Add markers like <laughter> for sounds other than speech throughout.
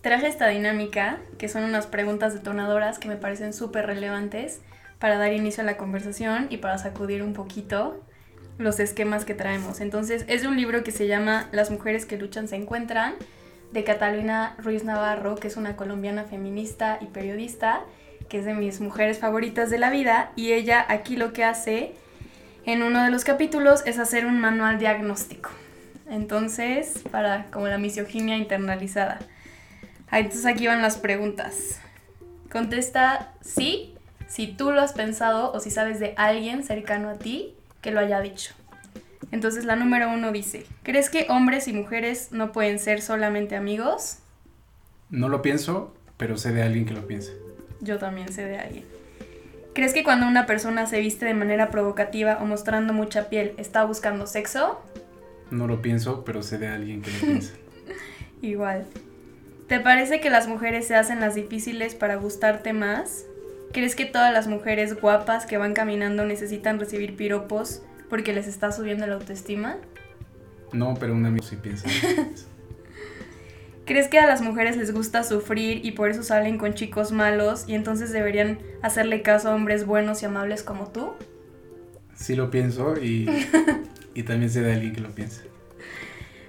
Traje esta dinámica, que son unas preguntas detonadoras que me parecen súper relevantes para dar inicio a la conversación y para sacudir un poquito los esquemas que traemos. Entonces, es un libro que se llama Las mujeres que luchan se encuentran, de Catalina Ruiz Navarro, que es una colombiana feminista y periodista, que es de mis mujeres favoritas de la vida, y ella aquí lo que hace en uno de los capítulos es hacer un manual diagnóstico. Entonces, para como la misoginia internalizada. Entonces aquí van las preguntas. Contesta sí, si tú lo has pensado o si sabes de alguien cercano a ti que lo haya dicho. Entonces la número uno dice, ¿crees que hombres y mujeres no pueden ser solamente amigos? No lo pienso, pero sé de alguien que lo piensa. Yo también sé de alguien. ¿Crees que cuando una persona se viste de manera provocativa o mostrando mucha piel está buscando sexo? No lo pienso, pero sé de alguien que lo piensa. <laughs> Igual. ¿Te parece que las mujeres se hacen las difíciles para gustarte más? ¿Crees que todas las mujeres guapas que van caminando necesitan recibir piropos porque les está subiendo la autoestima? No, pero un amigo sí piensa. <laughs> ¿Crees que a las mujeres les gusta sufrir y por eso salen con chicos malos y entonces deberían hacerle caso a hombres buenos y amables como tú? Sí lo pienso y, <laughs> y también sé de alguien que lo piensa.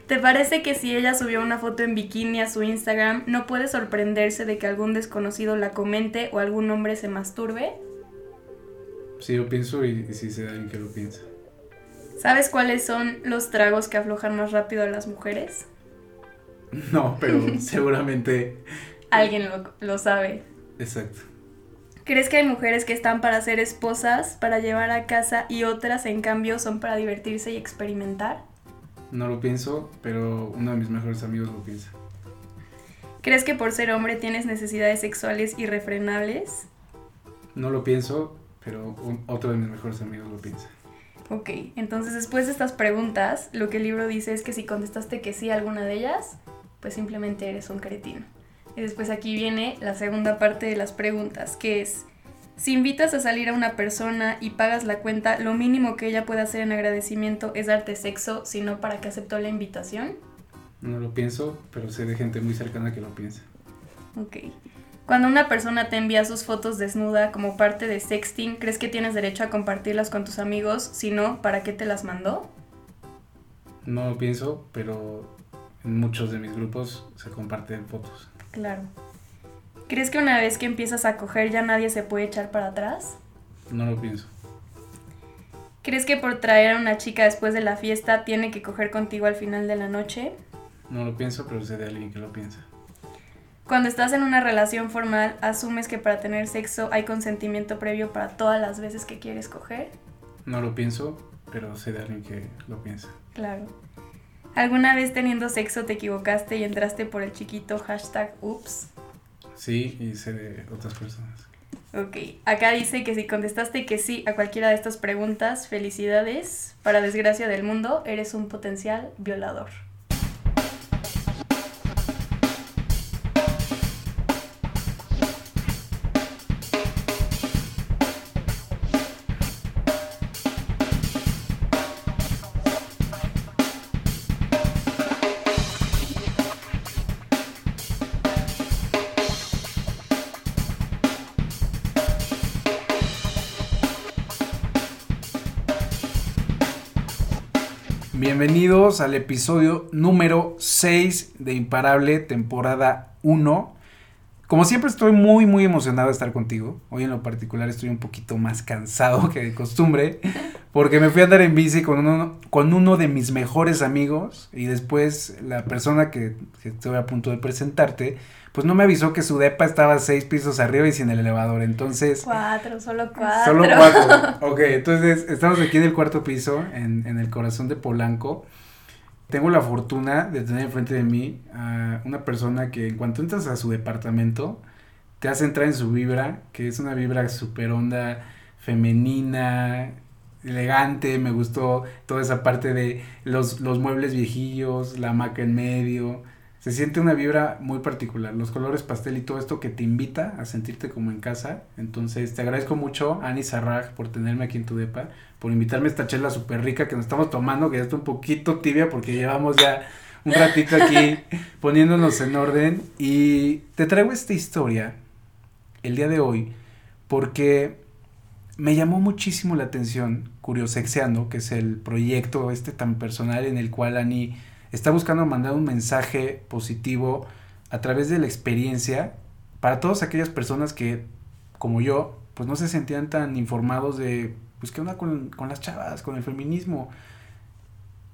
¿Te parece que si ella subió una foto en bikini a su Instagram, no puede sorprenderse de que algún desconocido la comente o algún hombre se masturbe? Sí, lo pienso y, sí sé alguien que lo piensa. ¿Sabes cuáles son los tragos que aflojan más rápido a las mujeres? <laughs> No, pero <laughs> seguramente... Alguien lo, lo sabe. Exacto. ¿Crees que hay mujeres que están para ser esposas, para llevar a casa y otras en cambio son para divertirse y experimentar? No lo pienso, pero uno de mis mejores amigos lo piensa. ¿Crees que por ser hombre tienes necesidades sexuales irrefrenables? No lo pienso, pero otro de mis mejores amigos lo piensa. Ok, entonces después de estas preguntas, lo que el libro dice es que si contestaste que sí a alguna de ellas, pues simplemente eres un cretino. Y después aquí viene la segunda parte de las preguntas, que es, si invitas a salir a una persona y pagas la cuenta, lo mínimo que ella puede hacer en agradecimiento es darte sexo, sino para que aceptó la invitación. No lo pienso, pero sé de gente muy cercana que lo piensa. Ok. Cuando una persona te envía sus fotos desnuda como parte de sexting, ¿crees que tienes derecho a compartirlas con tus amigos? Si no, ¿para qué te las mandó? No lo pienso, pero en muchos de mis grupos se comparten fotos. Claro. ¿Crees que una vez que empiezas a coger ya nadie se puede echar para atrás? No lo pienso. ¿Crees que por traer a una chica después de la fiesta tiene que coger contigo al final de la noche? No lo pienso, pero sé de alguien que lo piensa. Cuando estás en una relación formal, ¿asumes que para tener sexo hay consentimiento previo para todas las veces que quieres coger? No lo pienso, pero sé de alguien que lo piensa. Claro. ¿Alguna vez teniendo sexo te equivocaste y entraste por el chiquito hashtag ups? Sí, y sé de otras personas. Ok, acá dice que si contestaste que sí a cualquiera de estas preguntas, felicidades. Para desgracia del mundo, eres un potencial violador. Bienvenidos al episodio número 6 de Imparable, temporada 1. Como siempre estoy muy muy emocionado de estar contigo. Hoy en lo particular estoy un poquito más cansado que de costumbre porque me fui a andar en bici con uno, con uno de mis mejores amigos y después la persona que, que estoy a punto de presentarte pues no me avisó que su depa estaba seis pisos arriba y sin el elevador, entonces... Cuatro, solo cuatro. Solo cuatro. <laughs> Ok, entonces estamos aquí en el cuarto piso, en, en el corazón de Polanco. Tengo la fortuna de tener enfrente de mí a una persona que en cuanto entras a su departamento, te hace entrar en su vibra, que es una vibra súper onda, femenina, elegante, me gustó toda esa parte de los, los muebles viejillos, la hamaca en medio. Se siente una vibra muy particular, los colores pastel y todo esto que te invita a sentirte como en casa. Entonces, te agradezco mucho, Ani Sarraj, por tenerme aquí en tu depa, por invitarme a esta chela súper rica que nos estamos tomando, que ya está un poquito tibia porque llevamos ya un ratito aquí <laughs> poniéndonos en orden. Y te traigo esta historia el día de hoy porque me llamó muchísimo la atención Curiosexeando, que es el proyecto este tan personal en el cual Ani está buscando mandar un mensaje positivo a través de la experiencia para todas aquellas personas que, como yo, pues no se sentían tan informados de, pues, qué onda con, con las chavas, con el feminismo.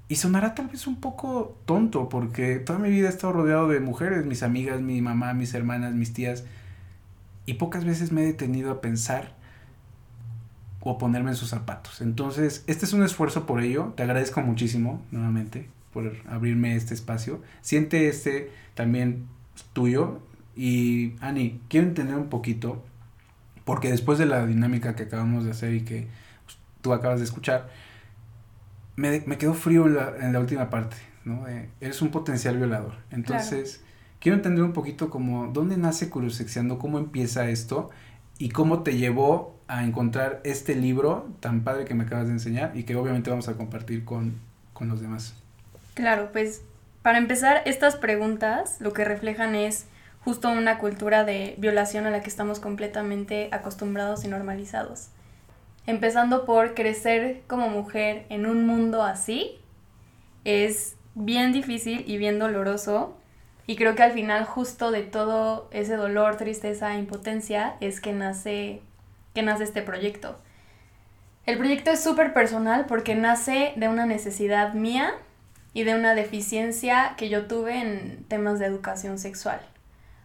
Y sonará tal vez un poco tonto, porque toda mi vida he estado rodeado de mujeres, mis amigas, mi mamá, mis hermanas, mis tías, y pocas veces me he detenido a pensar o ponerme en sus zapatos. Entonces, este es un esfuerzo por ello, te agradezco muchísimo nuevamente por abrirme este espacio. Siente este también tuyo. Y Ani, quiero entender un poquito, porque después de la dinámica que acabamos de hacer y que tú acabas de escuchar, me, me quedó frío en la, última parte, ¿no? eres un potencial violador. Entonces, quiero entender un poquito como dónde nace Curiosexiando, cómo empieza esto y cómo te llevó a encontrar este libro tan padre que me acabas de enseñar y que obviamente vamos a compartir con, con los demás. Claro, pues para empezar, estas preguntas lo que reflejan es justo una cultura de violación a la que estamos completamente acostumbrados y normalizados. Empezando por crecer como mujer en un mundo así, es bien difícil y bien doloroso. Y creo que al final justo de todo ese dolor, tristeza, impotencia es que nace, que nace este proyecto. El proyecto es súper personal porque nace de una necesidad mía y de una deficiencia que yo tuve en temas de educación sexual.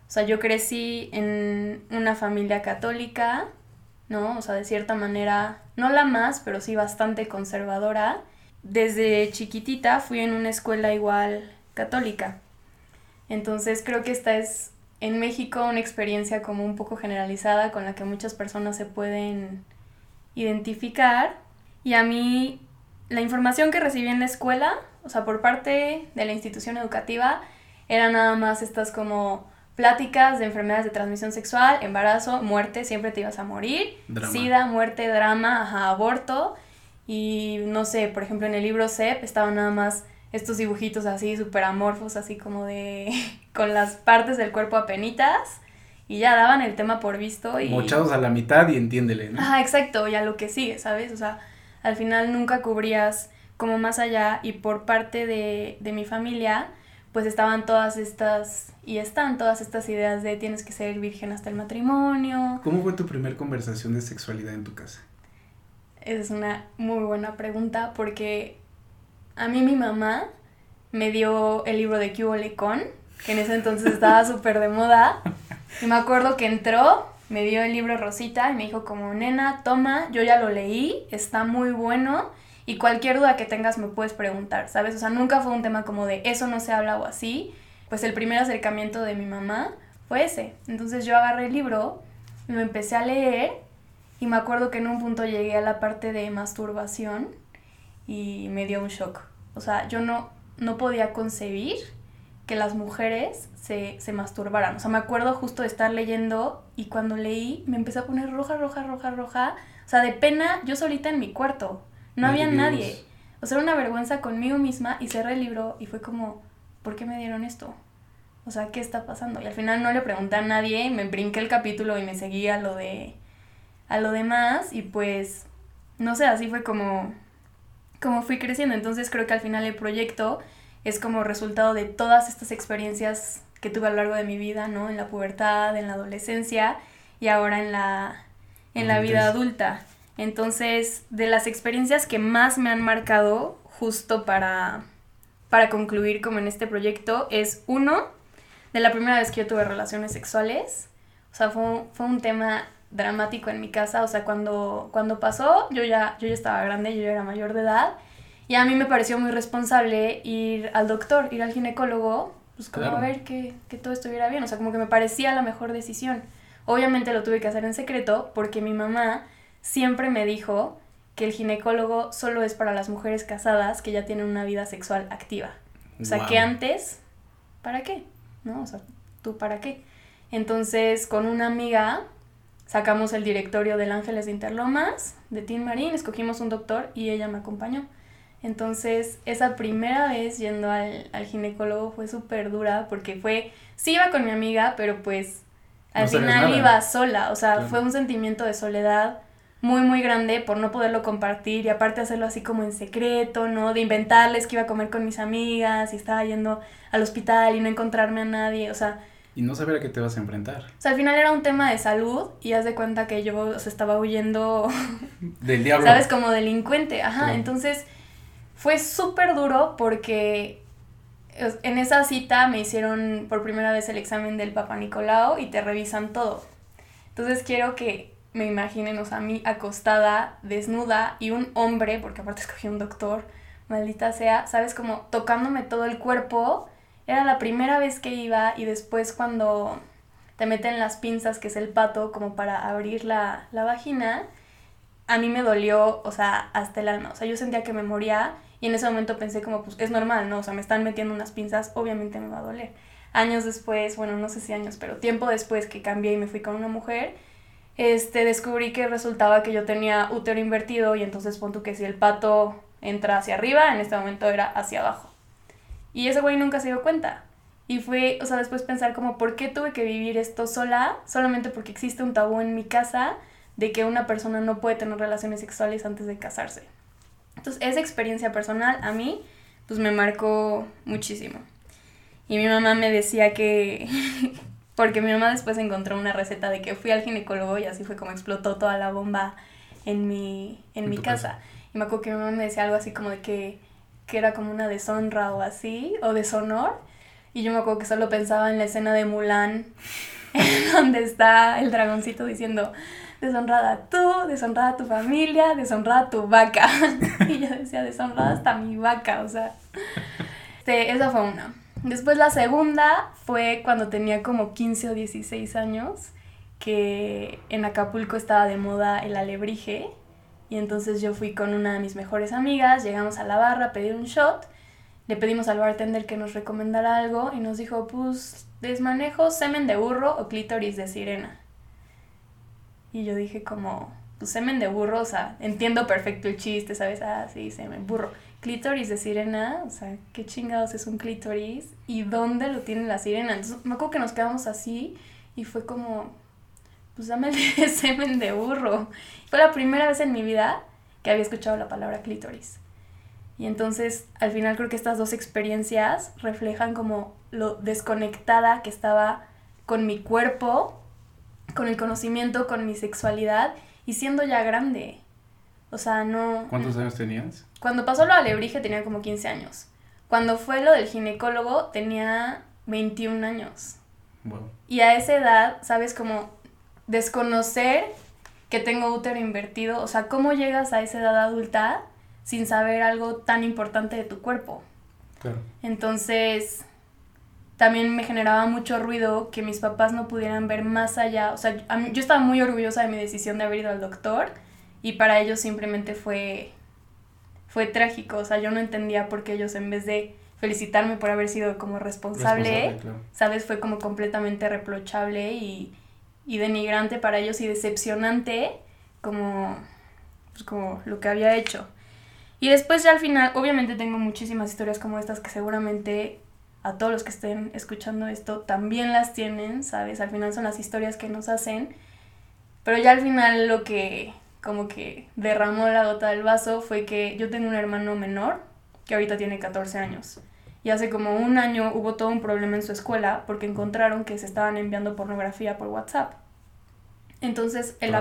O sea, yo crecí en una familia católica, ¿no? O sea, de cierta manera, no la más, pero sí bastante conservadora. Desde chiquitita fui en una escuela igual católica. Entonces creo que esta es en México una experiencia como un poco generalizada con la que muchas personas se pueden identificar. Y a mí la información que recibí en la escuela o sea, por parte de la institución educativa, eran nada más estas como pláticas de enfermedades de transmisión sexual, embarazo, muerte, siempre te ibas a morir, sida, muerte, drama, aborto. Y no sé, por ejemplo, en el libro CEP estaban nada más estos dibujitos así súper amorfos, así como de. <laughs> con las partes del cuerpo apenitas. Y ya daban el tema por visto y. Mochados a la mitad y entiéndele, ¿no? Ah, exacto, ya lo que sigue, ¿sabes? O sea, al final nunca cubrías como más allá y por parte de, de mi familia, pues estaban todas estas, y están todas estas ideas de tienes que ser virgen hasta el matrimonio. ¿Cómo fue tu primer conversación de sexualidad en tu casa? Esa es una muy buena pregunta porque a mí mi mamá me dio el libro de Cubo Lecon, que en ese entonces estaba <laughs> súper de moda. Y me acuerdo que entró, me dio el libro Rosita y me dijo como, nena, toma, yo ya lo leí, está muy bueno y cualquier duda que tengas me puedes preguntar, ¿sabes? O sea, nunca fue un tema como de eso no se habla o así. Pues el primer acercamiento de mi mamá fue ese. Entonces yo agarré el libro, lo empecé a leer y me acuerdo que en un punto llegué a la parte de masturbación y me dio un shock. O sea, yo no, no podía concebir que las mujeres se, se masturbaran. O sea, me acuerdo justo de estar leyendo y cuando leí me empecé a poner roja, roja, roja, roja. O sea, de pena yo solita en mi cuarto. No había nadie. O sea, era una vergüenza conmigo misma y cerré el libro y fue como, ¿por qué me dieron esto? O sea, ¿qué está pasando? Y al final no le pregunté a nadie, me brinqué el capítulo y me seguí a lo de a lo demás y pues no sé, así fue como como fui creciendo. Entonces creo que al final el proyecto es como resultado de todas estas experiencias que tuve a lo largo de mi vida, ¿no? En la pubertad, en la adolescencia y ahora en la en la vida adulta. Entonces, de las experiencias que más me han marcado justo para, para concluir como en este proyecto es uno, de la primera vez que yo tuve relaciones sexuales. O sea, fue, fue un tema dramático en mi casa. O sea, cuando, cuando pasó, yo ya, yo ya estaba grande, yo ya era mayor de edad. Y a mí me pareció muy responsable ir al doctor, ir al ginecólogo, pues como a ver que, que todo estuviera bien. O sea, como que me parecía la mejor decisión. Obviamente lo tuve que hacer en secreto porque mi mamá siempre me dijo que el ginecólogo solo es para las mujeres casadas que ya tienen una vida sexual activa. O sea, que antes, ¿para qué? ¿No? O sea, ¿tú para qué? Entonces, con una amiga sacamos el directorio del Ángeles de Interlomas, de Tim Marín, escogimos un doctor y ella me acompañó. Entonces, esa primera vez yendo al, ginecólogo fue súper dura porque fue, sí iba con mi amiga, pero pues al final iba sola, o sea, fue un sentimiento de soledad muy, muy grande por no poderlo compartir y aparte hacerlo así como en secreto, ¿no? De inventarles que iba a comer con mis amigas y estaba yendo al hospital y no encontrarme a nadie, o sea... Y no saber a qué te vas a enfrentar. O sea, al final era un tema de salud y haz de cuenta que yo o sea, estaba huyendo... <laughs> Del diablo. ¿Sabes? Como delincuente, ajá. Entonces fue súper duro porque en esa cita me hicieron por primera vez el examen del Papa Nicolau y te revisan todo. Entonces quiero que me imaginen, o sea, a mí acostada, desnuda y un hombre, porque aparte escogí un doctor, maldita sea, sabes, como tocándome todo el cuerpo. Era la primera vez que iba y después cuando te meten las pinzas, que es el pato, como para abrir la, la vagina, a mí me dolió, o sea, hasta el alma. O sea, yo sentía que me moría y en ese momento pensé como, pues es normal, ¿no? O sea, me están metiendo unas pinzas, obviamente me va a doler. Años después, bueno, no sé si años, pero tiempo después que cambié y me fui con una mujer, este, descubrí que resultaba que yo tenía útero invertido y entonces pon que si el pato entra hacia arriba, en este momento era hacia abajo. Y ese güey nunca se dio cuenta. Y fue, o sea, después pensar como, ¿por qué tuve que vivir esto sola? Solamente porque existe un tabú en mi casa de que una persona no puede tener relaciones sexuales antes de casarse. Entonces, esa experiencia personal a mí, pues me marcó muchísimo. Y mi mamá me decía que, <laughs> porque mi mamá después encontró una receta de que fui al ginecólogo y así fue como explotó toda la bomba en mi, en, mi casa. Y me acuerdo que mi mamá me decía algo así como de que, que era como una deshonra o así, o deshonor. Y yo me acuerdo que solo pensaba en la escena de Mulan, <laughs> donde está el dragoncito diciendo, deshonrada tú, deshonrada tu familia, deshonrada tu vaca. <laughs> y yo decía, deshonrada hasta mi vaca, o sea. Este, esa fue una. Después la segunda fue cuando tenía como 15 o 16 años, que en Acapulco estaba de moda el alebrije. Y entonces yo fui con una de mis mejores amigas, llegamos a la barra a pedir un shot, le pedimos al bartender que nos recomendara algo y nos dijo, pues, desmanejo semen de burro o clítoris de sirena. Y yo dije como, pues semen de burro, o sea, entiendo perfecto el chiste, ¿sabes? Ah, sí, semen, burro. Clítoris de sirena, o sea, ¿qué chingados es un clítoris? ¿Y dónde lo tiene la sirena? Entonces me acuerdo que nos quedamos así y fue como, pues dame el <laughs> semen de burro. Fue la primera vez en mi vida que había escuchado la palabra clítoris. Y entonces, al final creo que estas dos experiencias reflejan como lo desconectada que estaba con mi cuerpo con el conocimiento, con mi sexualidad y siendo ya grande. O sea, no... ¿Cuántos años tenías? Cuando pasó lo alebrije tenía como 15 años. Cuando fue lo del ginecólogo tenía 21 años. Y a esa edad, ¿sabes? Como desconocer que tengo útero invertido. O sea, ¿cómo llegas a esa edad adulta sin saber algo tan importante de tu cuerpo? Claro. Entonces, también me generaba mucho ruido que mis papás no pudieran ver más allá. O sea, yo estaba muy orgullosa de mi decisión de haber ido al doctor y para ellos simplemente fue, fue trágico. O sea, yo no entendía por qué ellos en vez de felicitarme por haber sido como responsable, ¿sabes? Fue como completamente reprochable y, y, denigrante para ellos y decepcionante como, pues como lo que había hecho. Y después ya al final, obviamente tengo muchísimas historias como estas que seguramente a todos los que estén escuchando esto también las tienen, ¿sabes? Al final son las historias que nos hacen, pero ya al final lo que como que derramó la gota del vaso fue que yo tengo un hermano menor que ahorita tiene 14 años. Y hace como un año hubo todo un problema en su escuela porque encontraron que se estaban enviando pornografía por WhatsApp. Entonces el,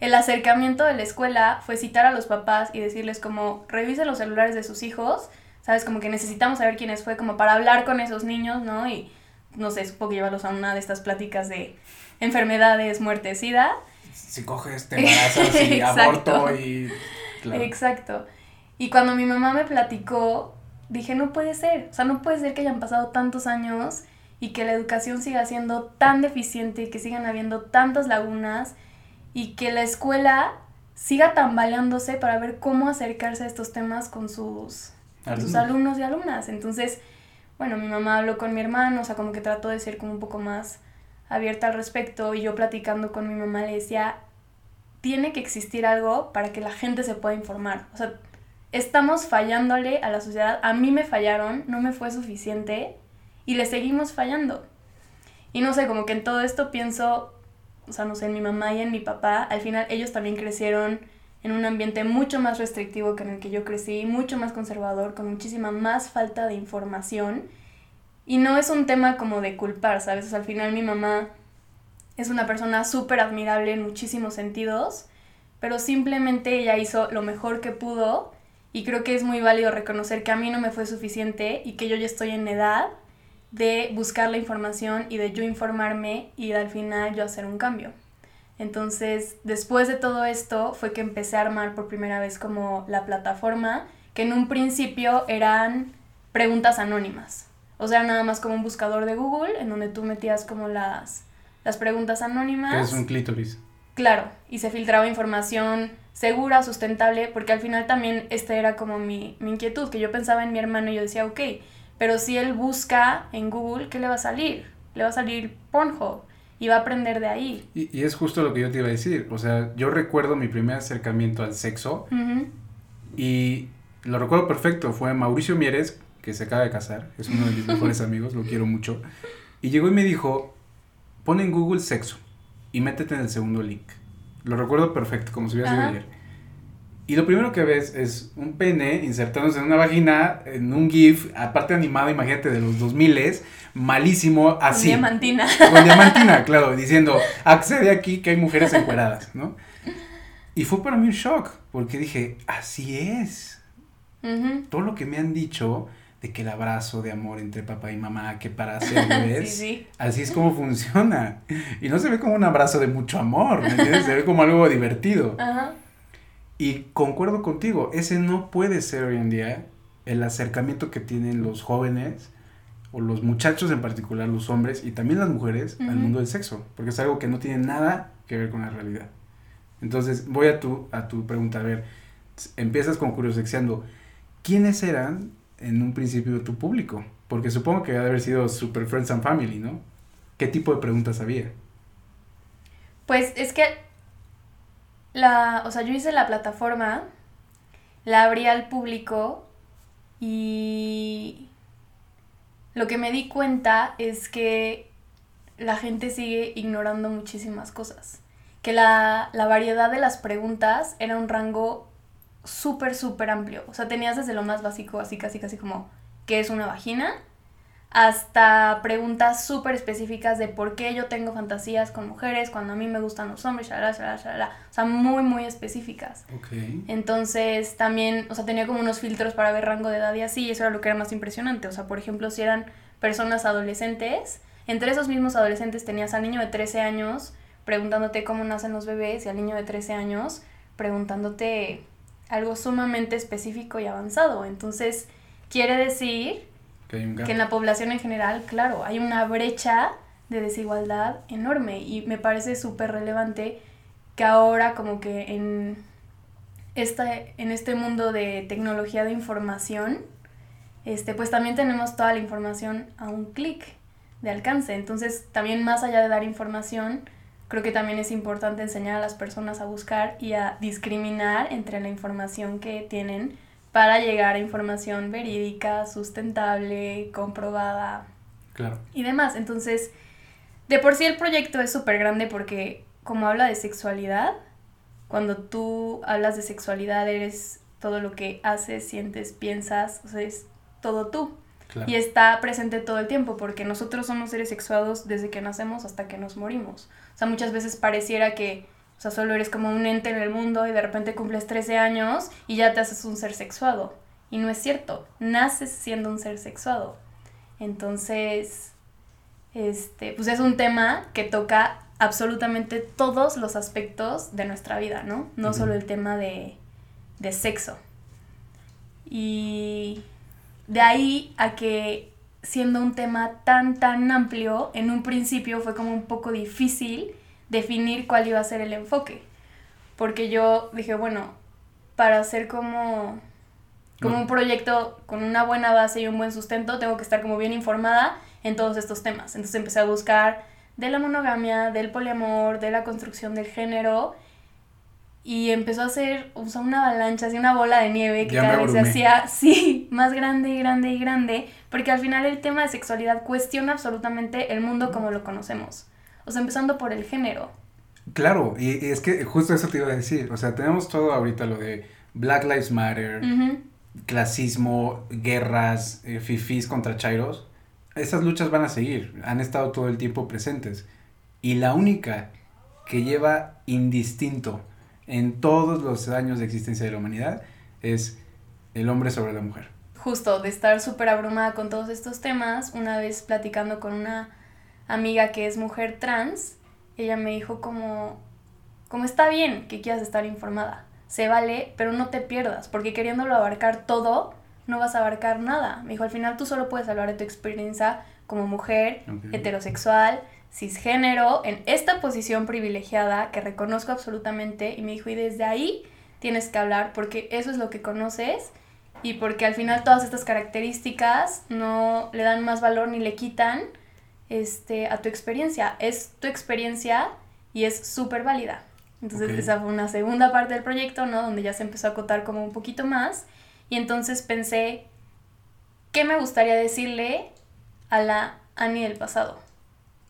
el acercamiento de la escuela fue citar a los papás y decirles como revisen los celulares de sus hijos ¿sabes? Como que necesitamos saber quiénes fue, como para hablar con esos niños, ¿no? Y no sé, supongo que llevarlos a una de estas pláticas de enfermedades, muerte, sida. Si coges, te <laughs> embarazas y aborto y... Exacto. Y cuando mi mamá me platicó, dije, no puede ser, o sea, no puede ser que hayan pasado tantos años y que la educación siga siendo tan deficiente y que sigan habiendo tantas lagunas y que la escuela siga tambaleándose para ver cómo acercarse a estos temas con sus, sus alumnos y alumnas. Entonces, bueno, mi mamá habló con mi hermano, o sea, como que trató de ser como un poco más abierta al respecto y yo platicando con mi mamá le decía, tiene que existir algo para que la gente se pueda informar. O sea, estamos fallándole a la sociedad, a mí me fallaron, no me fue suficiente y le seguimos fallando. Y no sé, como que en todo esto pienso, o sea, no sé, en mi mamá y en mi papá, al final ellos también crecieron en un ambiente mucho más restrictivo que en el que yo crecí, mucho más conservador, con muchísima más falta de información. Y no es un tema como de culpar, ¿sabes? O al final mi mamá es una persona súper admirable en muchísimos sentidos, pero simplemente ella hizo lo mejor que pudo y creo que es muy válido reconocer que a mí no me fue suficiente y que yo ya estoy en edad de buscar la información y de yo informarme y al final yo hacer un cambio. Entonces, después de todo esto fue que empecé a armar por primera vez como la plataforma, que en un principio eran preguntas anónimas. O sea, nada más como un buscador de Google en donde tú metías como las, las preguntas anónimas. es un clítoris. Claro, y se filtraba información segura, sustentable, porque al final también esta era como mi, mi inquietud, que yo pensaba en mi hermano y yo decía, ok, pero si él busca en Google, ¿qué le va a salir? Le va a salir Pornhub y va a aprender de ahí. Y, y es justo lo que yo te iba a decir, o sea, yo recuerdo mi primer acercamiento al sexo y lo recuerdo perfecto, fue Mauricio Mieres, que se acaba de casar, es uno de mis mejores amigos, lo quiero mucho, y llegó y me dijo, pon en Google sexo y métete en el segundo link. Lo recuerdo perfecto, como si hubiera sido ayer. Y lo primero que ves es un pene insertándose en una vagina, en un GIF, aparte animado, imagínate, de los 2000 malísimo, así. Con diamantina. Con diamantina, claro, diciendo, accede aquí que hay mujeres encueradas, ¿no? Y fue para mí un shock, porque dije, así es. Todo lo que me han dicho de que el abrazo de amor entre papá y mamá, que para <laughs> hacer bebés, así es como funciona. Y no se ve como un abrazo de mucho amor, ¿me entiendes? Se ve como algo divertido. Ajá. Y concuerdo contigo, ese no puede ser hoy en día el acercamiento que tienen los jóvenes o los muchachos en particular, los hombres y también las mujeres al mundo del sexo, porque es algo que no tiene nada que ver con la realidad. Entonces, voy a tu, a tu pregunta, a ver, empiezas con curioseando, ¿quiénes eran en un principio tu público? Porque supongo que debe haber sido Super Friends and Family, ¿no? ¿Qué tipo de preguntas había? Pues es que la, o sea, yo hice la plataforma, la abrí al público y lo que me di cuenta es que la gente sigue ignorando muchísimas cosas. Que la, la variedad de las preguntas era un rango súper, súper amplio. O sea, tenías desde lo más básico, así casi, casi como, ¿qué es una vagina? hasta preguntas súper específicas de por qué yo tengo fantasías con mujeres cuando a mí me gustan los hombres, shalala, shalala, shalala. O sea, muy, muy específicas. Okay. Entonces, también, o sea, tenía como unos filtros para ver rango de edad y así, y eso era lo que era más impresionante. O sea, por ejemplo, si eran personas adolescentes, entre esos mismos adolescentes tenías al niño de 13 años preguntándote cómo nacen los bebés y al niño de 13 años preguntándote algo sumamente específico y avanzado. Entonces, quiere decir que, en la población en general, claro, hay una brecha de desigualdad enorme y me parece súper relevante que ahora como que en, esta, en este mundo de tecnología de información, este, pues también tenemos toda la información a un clic de alcance. Entonces, también más allá de dar información, creo que también es importante enseñar a las personas a buscar y a discriminar entre la información que tienen para llegar a información verídica, sustentable, comprobada claro. y demás. Entonces, de por sí el proyecto es súper grande porque como habla de sexualidad, cuando tú hablas de sexualidad eres todo lo que haces, sientes, piensas, o sea, es todo tú. Y está presente todo el tiempo porque nosotros somos seres sexuados desde que nacemos hasta que nos morimos. Sea, muchas veces pareciera que o sea, solo eres como un ente en el mundo y de repente cumples 13 años y ya te haces un ser sexuado. Y no es cierto, naces siendo un ser sexuado. Entonces, este, pues es un tema que toca absolutamente todos los aspectos de nuestra vida, ¿no? No solo el tema de, de sexo. Y de ahí a que siendo un tema tan, tan amplio, en un principio fue como un poco difícil definir cuál iba a ser el enfoque. porque yo dije, bueno, para hacer como, como un proyecto con una buena base y un buen sustento, tengo que estar como bien informada en todos estos temas. Entonces empecé a buscar de la monogamia, del poliamor, de la construcción del género y empezó a hacer o sea, una avalancha, así una bola de nieve que cada vez se hacía, <laughs> sí, más grande y grande y grande, porque al final el tema de sexualidad cuestiona absolutamente el mundo como lo conocemos. O sea, empezando por el género. Claro, y, es que justo eso te iba a decir, o sea, tenemos todo ahorita lo de Black Lives Matter, clasismo, guerras, eh, fifís contra chairos, esas luchas van a seguir, han estado todo el tiempo presentes. Y la única que lleva indistinto en todos los años de existencia de la humanidad es el hombre sobre la mujer. Justo, de estar súper abrumada con todos estos temas, una vez platicando con una amiga que es mujer trans, ella me dijo como, como está bien que quieras estar informada, se vale, pero no te pierdas, porque queriéndolo abarcar todo, no vas a abarcar nada. Me dijo, al final tú solo puedes hablar de tu experiencia como mujer, heterosexual, cisgénero, en esta posición privilegiada que reconozco absolutamente. Y me dijo, y desde ahí tienes que hablar porque eso es lo que conoces y porque al final todas estas características no le dan más valor ni le quitan este, a tu experiencia. Es tu experiencia y es súper válida. Entonces esa fue una segunda parte del proyecto, ¿no? Donde ya se empezó a acotar como un poquito más. Y entonces pensé, ¿qué me gustaría decirle a la Annie del pasado?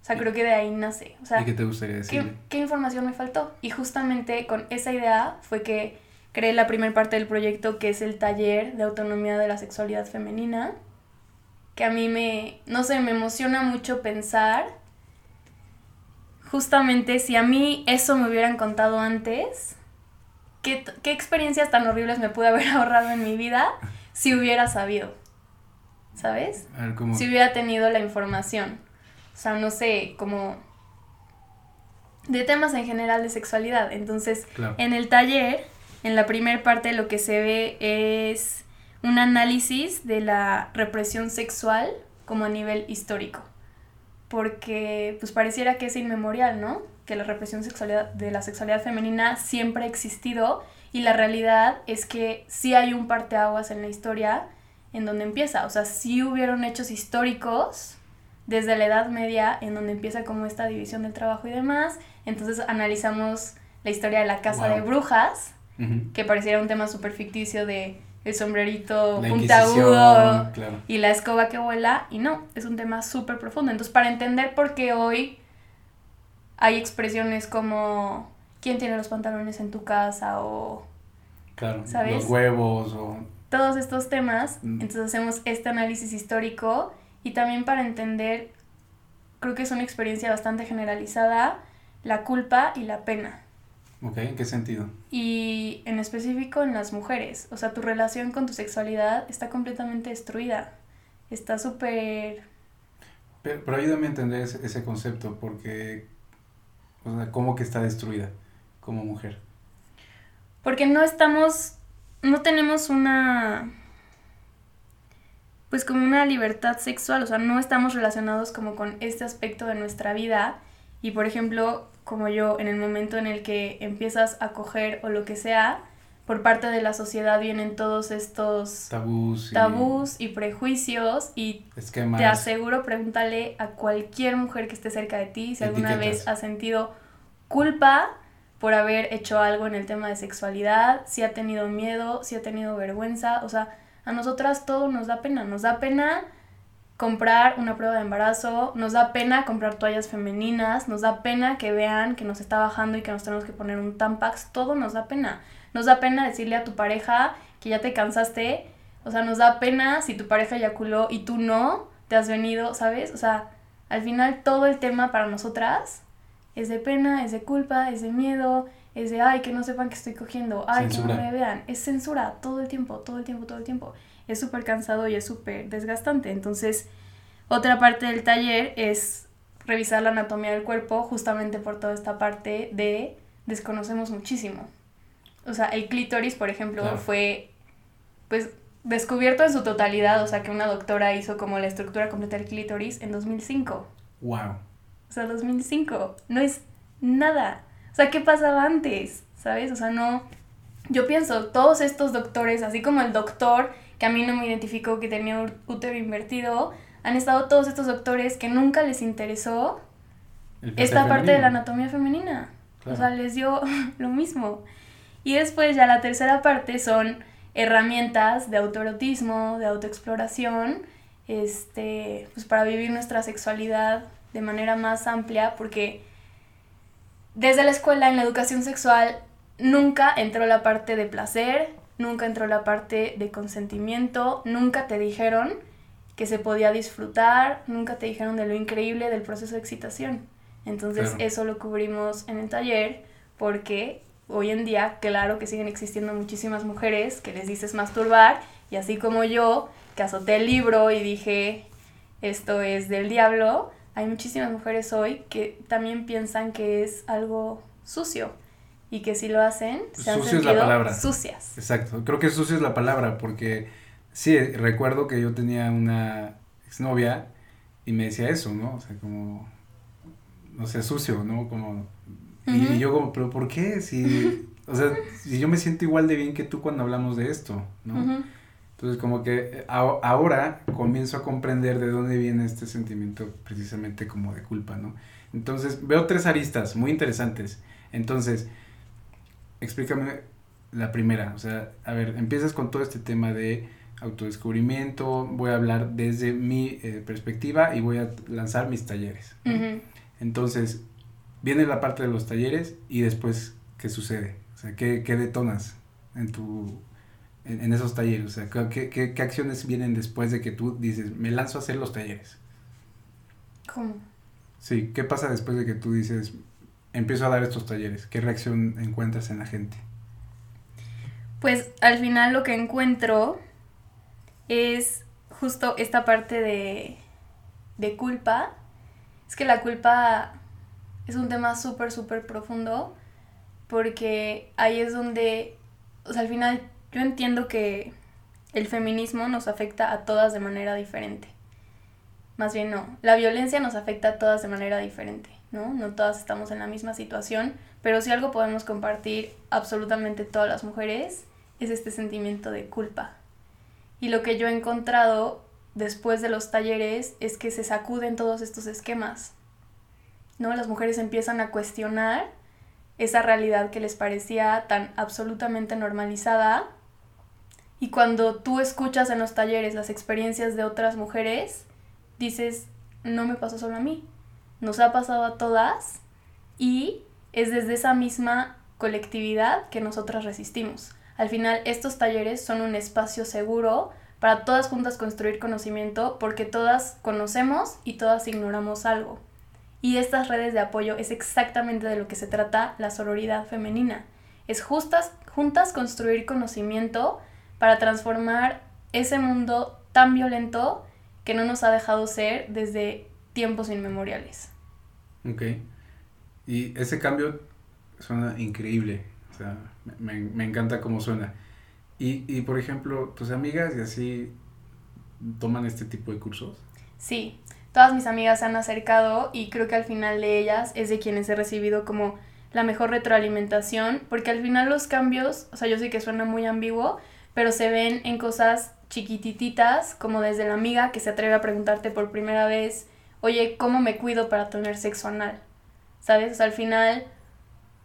O sea, creo que de ahí nace. O sea, ¿Y qué te gustaría decirle? ¿qué, información me faltó? Y justamente con esa idea fue que creé la primera parte del proyecto, que es el taller de autonomía de la sexualidad femenina, que a mí me, no sé, me emociona mucho pensar justamente si a mí eso me hubieran contado antes, ¿qué, experiencias tan horribles me pude haber <laughs> ahorrado en mi vida si hubiera sabido? ¿Sabes? Si hubiera tenido la información. O sea, no sé, como de temas en general de sexualidad. Entonces, en el taller, en la primera parte lo que se ve es un análisis de la represión sexual como a nivel histórico. Porque pues pareciera que es inmemorial, ¿no? Que la represión sexualidad, de la sexualidad femenina siempre ha existido y la realidad es que sí hay un parteaguas en la historia en donde empieza. O sea, sí hubieron hechos históricos desde la Edad Media, en donde empieza como esta división del trabajo y demás. Entonces analizamos la historia de la casa de brujas, que pareciera un tema súper ficticio de el sombrerito puntiagudo y la escoba que vuela, y no, es un tema súper profundo. Entonces, para entender por qué hoy hay expresiones como quién tiene los pantalones en tu casa o... Claro, los huevos o... Todos estos temas, mm. entonces hacemos este análisis histórico y también para entender, creo que es una experiencia bastante generalizada, la culpa y la pena. Ok, ¿en qué sentido? Y en específico en las mujeres. O sea, tu relación con tu sexualidad está completamente destruida. Está súper... Pero, ayúdame a entender ese, ese, concepto, porque... O sea, ¿cómo que está destruida como mujer? Porque no estamos... No tenemos una pues como una libertad sexual, o sea, no estamos relacionados como con este aspecto de nuestra vida y por ejemplo, como yo, en el momento en el que empiezas a coger o lo que sea, por parte de la sociedad vienen todos estos tabús y, tabús y prejuicios y te aseguro, pregúntale a cualquier mujer que esté cerca de ti si alguna vez ha sentido culpa por haber hecho algo en el tema de sexualidad, si ha tenido miedo, si ha tenido vergüenza, o sea, a nosotras todo nos da pena, nos da pena comprar una prueba de embarazo, nos da pena comprar toallas femeninas, nos da pena que vean que nos está bajando y que nos tenemos que poner un tampax, todo nos da pena. Nos da pena decirle a tu pareja que ya te cansaste, o sea, nos da pena si tu pareja eyaculó y tú no, te has venido, ¿sabes? O sea, al final todo el tema para nosotras es de pena, es de culpa, es de miedo, es de, ay, que no sepan que estoy cogiendo, ay, que no me vean. Es censura todo el tiempo, todo el tiempo, todo el tiempo. Es súper cansado y es súper desgastante. Entonces, otra parte del taller es revisar la anatomía del cuerpo justamente por toda esta parte de desconocemos muchísimo. O sea, el clítoris, por ejemplo, fue pues descubierto en su totalidad, o sea, que una doctora hizo como la estructura completa del clítoris en 2005. Wow. O sea, 2005, no es nada. O sea, ¿qué pasaba antes? ¿sabes? O sea, no, yo pienso, todos estos doctores, así como el doctor que a mí no me identificó que tenía útero invertido, han estado todos estos doctores que nunca les interesó esta parte de la anatomía femenina. O sea, les dio <laughs> lo mismo. Y después ya la tercera parte son herramientas de autoerotismo, de autoexploración, este, pues para vivir nuestra sexualidad de manera más amplia, porque desde la escuela en la educación sexual nunca entró la parte de placer, nunca entró la parte de consentimiento, nunca te dijeron que se podía disfrutar, nunca te dijeron de lo increíble del proceso de excitación. Entonces eso lo cubrimos en el taller porque hoy en día, claro que siguen existiendo muchísimas mujeres que les dices masturbar y así como yo, que azoté el libro y dije, esto es del diablo, hay muchísimas mujeres hoy que también piensan que es algo sucio y que si lo hacen se han sucio es la palabra. sucias. Exacto, creo que sucio es la palabra porque sí, recuerdo que yo tenía una exnovia y me decía eso, ¿no? O sea, como, no sé, sucio, ¿no? Como, y yo como, pero ¿por qué? Si, o sea, si yo me siento igual de bien que tú cuando hablamos de esto, ¿no? Entonces como que ahora comienzo a comprender de dónde viene este sentimiento precisamente como de culpa, ¿no? Entonces veo tres aristas muy interesantes. Entonces, explícame la primera, o sea, a ver, empiezas con todo este tema de autodescubrimiento, voy a hablar desde mi eh, perspectiva y voy a lanzar mis talleres. Entonces, viene la parte de los talleres y después, ¿qué sucede? O sea, ¿qué, qué detonas en tu en, esos talleres? O sea, ¿qué, ¿qué, qué, acciones vienen después de que tú dices, me lanzo a hacer los talleres? ¿Cómo? Sí, ¿qué pasa después de que tú dices, empiezo a dar estos talleres? ¿Qué reacción encuentras en la gente? Pues al final lo que encuentro es justo esta parte de, de culpa. Es que la culpa es un tema súper, súper profundo porque ahí es donde, o sea, al final yo entiendo que el feminismo nos afecta a todas de manera diferente. Más bien no, la violencia nos afecta a todas de manera diferente, ¿no? No todas estamos en la misma situación, pero si algo podemos compartir absolutamente todas las mujeres es este sentimiento de culpa. Y lo que yo he encontrado después de los talleres es que se sacuden todos estos esquemas, ¿no? Las mujeres empiezan a cuestionar esa realidad que les parecía tan absolutamente normalizada y cuando tú escuchas en los talleres las experiencias de otras mujeres, dices, no me pasó solo a mí, nos ha pasado a todas y es desde esa misma colectividad que nosotras resistimos. Al final, estos talleres son un espacio seguro para todas juntas construir conocimiento porque todas conocemos y todas ignoramos algo. Y estas redes de apoyo es exactamente de lo que se trata la sororidad femenina. Es justas, juntas construir conocimiento para transformar ese mundo tan violento que no nos ha dejado ser desde tiempos inmemoriales. Ok. Y ese cambio suena increíble. O sea, me, me encanta cómo suena. Y, y, por ejemplo, tus amigas y así toman este tipo de cursos. Sí, todas mis amigas se han acercado y creo que al final de ellas es de quienes he recibido como la mejor retroalimentación, porque al final los cambios, o sea, yo sé que suena muy ambiguo, pero se ven en cosas chiquitititas, como desde la amiga que se atreve a preguntarte por primera vez, oye, ¿cómo me cuido para tener sexo anal? ¿Sabes? Al final